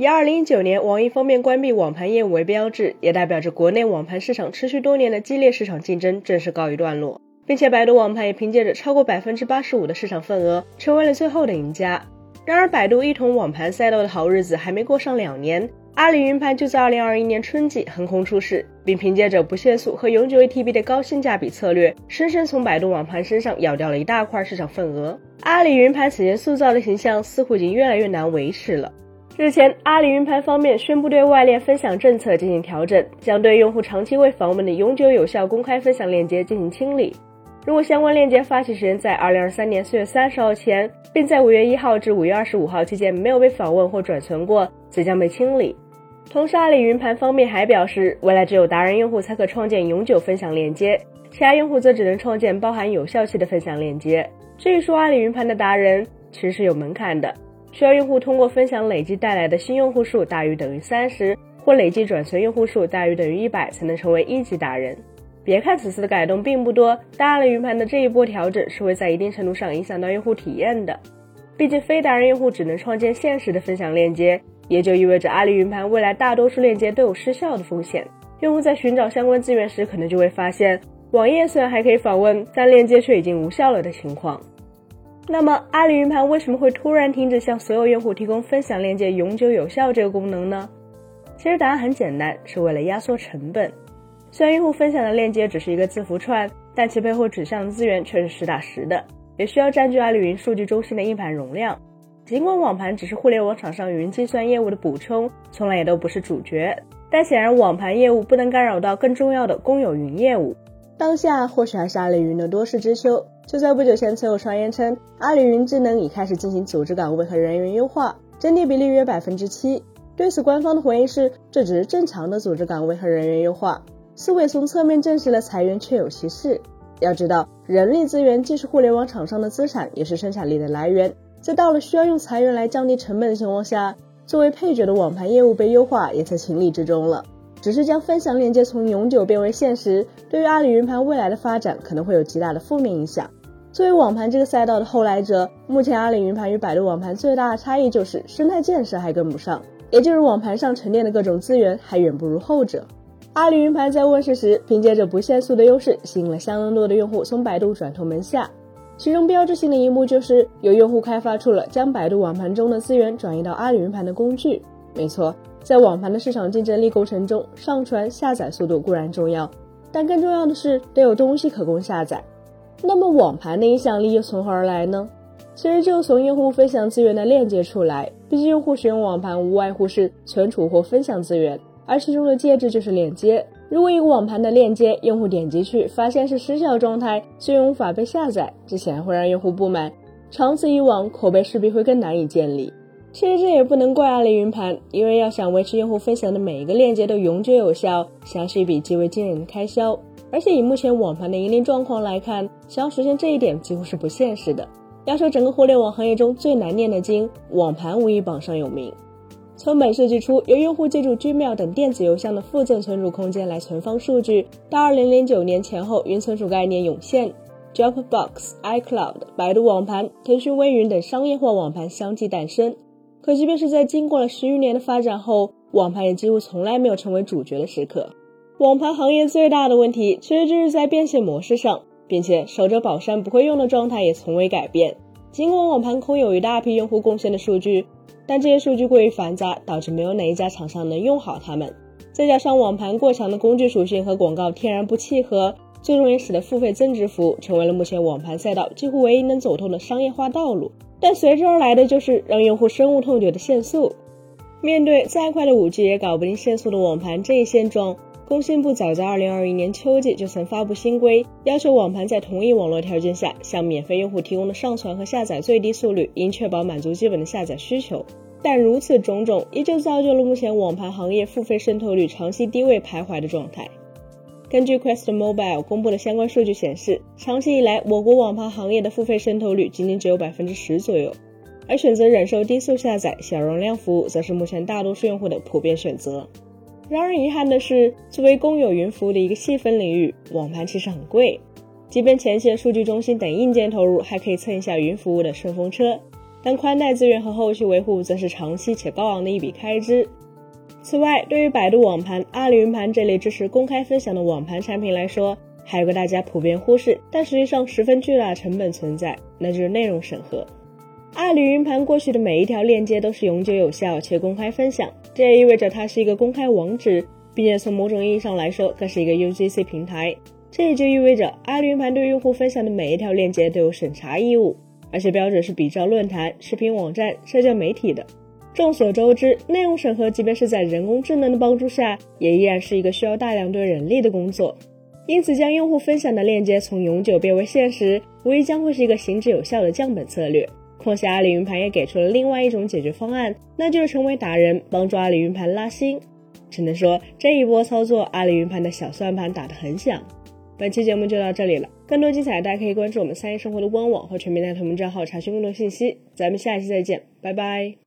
以2019年网易方面关闭网盘业务为标志，也代表着国内网盘市场持续多年的激烈市场竞争正式告一段落，并且百度网盘也凭借着超过百分之八十五的市场份额，成为了最后的赢家。然而，百度一统网盘赛道的好日子还没过上两年。阿里云盘就在2021年春季横空出世，并凭借着不限速和永久 ATB 的高性价比策略，深深从百度网盘身上咬掉了一大块市场份额。阿里云盘此前塑造的形象似乎已经越来越难维持了。日前，阿里云盘方面宣布对外链分享政策进行调整，将对用户长期未访问的永久有效公开分享链接进行清理。如果相关链接发起时间在2023年4月30号前，并在5月1号至5月25号期间没有被访问或转存过，则将被清理。同时，阿里云盘方面还表示，未来只有达人用户才可创建永久分享链接，其他用户则只能创建包含有效期的分享链接。至于说阿里云盘的达人，其实是有门槛的，需要用户通过分享累计带来的新用户数大于等于三十，或累计转存用户数大于等于一百，才能成为一级达人。别看此次的改动并不多，但阿里云盘的这一波调整是会在一定程度上影响到用户体验的。毕竟，非达人用户只能创建现实的分享链接。也就意味着阿里云盘未来大多数链接都有失效的风险。用户在寻找相关资源时，可能就会发现网页虽然还可以访问，但链接却已经无效了的情况。那么，阿里云盘为什么会突然停止向所有用户提供分享链接永久有效这个功能呢？其实答案很简单，是为了压缩成本。虽然用户分享的链接只是一个字符串，但其背后指向的资源却是实打实的，也需要占据阿里云数据中心的硬盘容量。尽管网盘只是互联网厂商云计算业务的补充，从来也都不是主角，但显然网盘业务不能干扰到更重要的公有云业务。当下或许还是阿里云的多事之秋。就在不久前，曾有传言称阿里云智能已开始进行组织岗位和人员优化，整体比例约百分之七。对此，官方的回应是这只是正常的组织岗位和人员优化，思维从侧面证实了裁员确有其事。要知道，人力资源既是互联网厂商的资产，也是生产力的来源。在到了需要用裁员来降低成本的情况下，作为配角的网盘业务被优化也在情理之中了。只是将分享链接从永久变为现实，对于阿里云盘未来的发展可能会有极大的负面影响。作为网盘这个赛道的后来者，目前阿里云盘与百度网盘最大的差异就是生态建设还跟不上，也就是网盘上沉淀的各种资源还远不如后者。阿里云盘在问世时，凭借着不限速的优势，吸引了相当多的用户从百度转投门下。其中标志性的一幕就是有用户开发出了将百度网盘中的资源转移到阿里云盘的工具。没错，在网盘的市场竞争力构成中，上传下载速度固然重要，但更重要的是得有东西可供下载。那么网盘的影响力又从何而来呢？其实就从用户分享资源的链接出来。毕竟用户使用网盘无外乎是存储或分享资源，而其中的介质就是链接。如果一个网盘的链接，用户点击去发现是失效状态，资源无法被下载，这显然会让用户不满。长此以往，口碑势必会更难以建立。其实这也不能怪阿里云盘，因为要想维持用户分享的每一个链接都永久有效，想是一笔极为惊人的开销。而且以目前网盘的盈利状况来看，想要实现这一点几乎是不现实的。要说整个互联网行业中最难念的经，网盘无疑榜上有名。从本世纪初，由用户借助 Gmail 等电子邮箱的附赠存储空间来存放数据，到2009年前后，云存储概念涌现，Dropbox、iCloud、百度网盘、腾讯微云等商业化网盘相继诞生。可即便是在经过了十余年的发展后，网盘也几乎从来没有成为主角的时刻。网盘行业最大的问题，其实就是在变现模式上，并且守着宝山不会用的状态也从未改变。尽管网盘空有一大批用户贡献的数据。但这些数据过于繁杂，导致没有哪一家厂商能用好它们。再加上网盘过强的工具属性和广告天然不契合，最终也使得付费增值服务成为了目前网盘赛道几乎唯一能走通的商业化道路。但随之而来的就是让用户深恶痛绝的限速。面对再快的五 G 也搞不定限速的网盘这一现状。工信部早在二零二一年秋季就曾发布新规，要求网盘在同一网络条件下向免费用户提供的上传和下载最低速率应确保满足基本的下载需求。但如此种种，依旧造就了目前网盘行业付费渗透率长期低位徘徊的状态。根据 Quest Mobile 公布的相关数据显示，长期以来，我国网盘行业的付费渗透率仅仅只有百分之十左右，而选择忍受低速下载、小容量服务，则是目前大多数用户的普遍选择。然而遗憾的是，作为公有云服务的一个细分领域，网盘其实很贵。即便前期的数据中心等硬件投入还可以蹭一下云服务的顺风车，但宽带资源和后续维护则是长期且高昂的一笔开支。此外，对于百度网盘、阿里云盘这类支持公开分享的网盘产品来说，还有个大家普遍忽视，但实际上十分巨大的成本存在，那就是内容审核。阿里云盘过去的每一条链接都是永久有效且公开分享，这也意味着它是一个公开网址，并且从某种意义上来说，更是一个 UGC 平台。这也就意味着阿里云盘对用户分享的每一条链接都有审查义务，而且标准是比照论坛、视频网站、社交媒体的。众所周知，内容审核即便是在人工智能的帮助下，也依然是一个需要大量对人力的工作。因此，将用户分享的链接从永久变为限时，无疑将会是一个行之有效的降本策略。况且，阿里云盘也给出了另外一种解决方案，那就是成为达人，帮助阿里云盘拉新。只能说，这一波操作，阿里云盘的小算盘打得很响。本期节目就到这里了，更多精彩，大家可以关注我们三一生活的官网或全民大同盟账号查询更多信息。咱们下期再见，拜拜。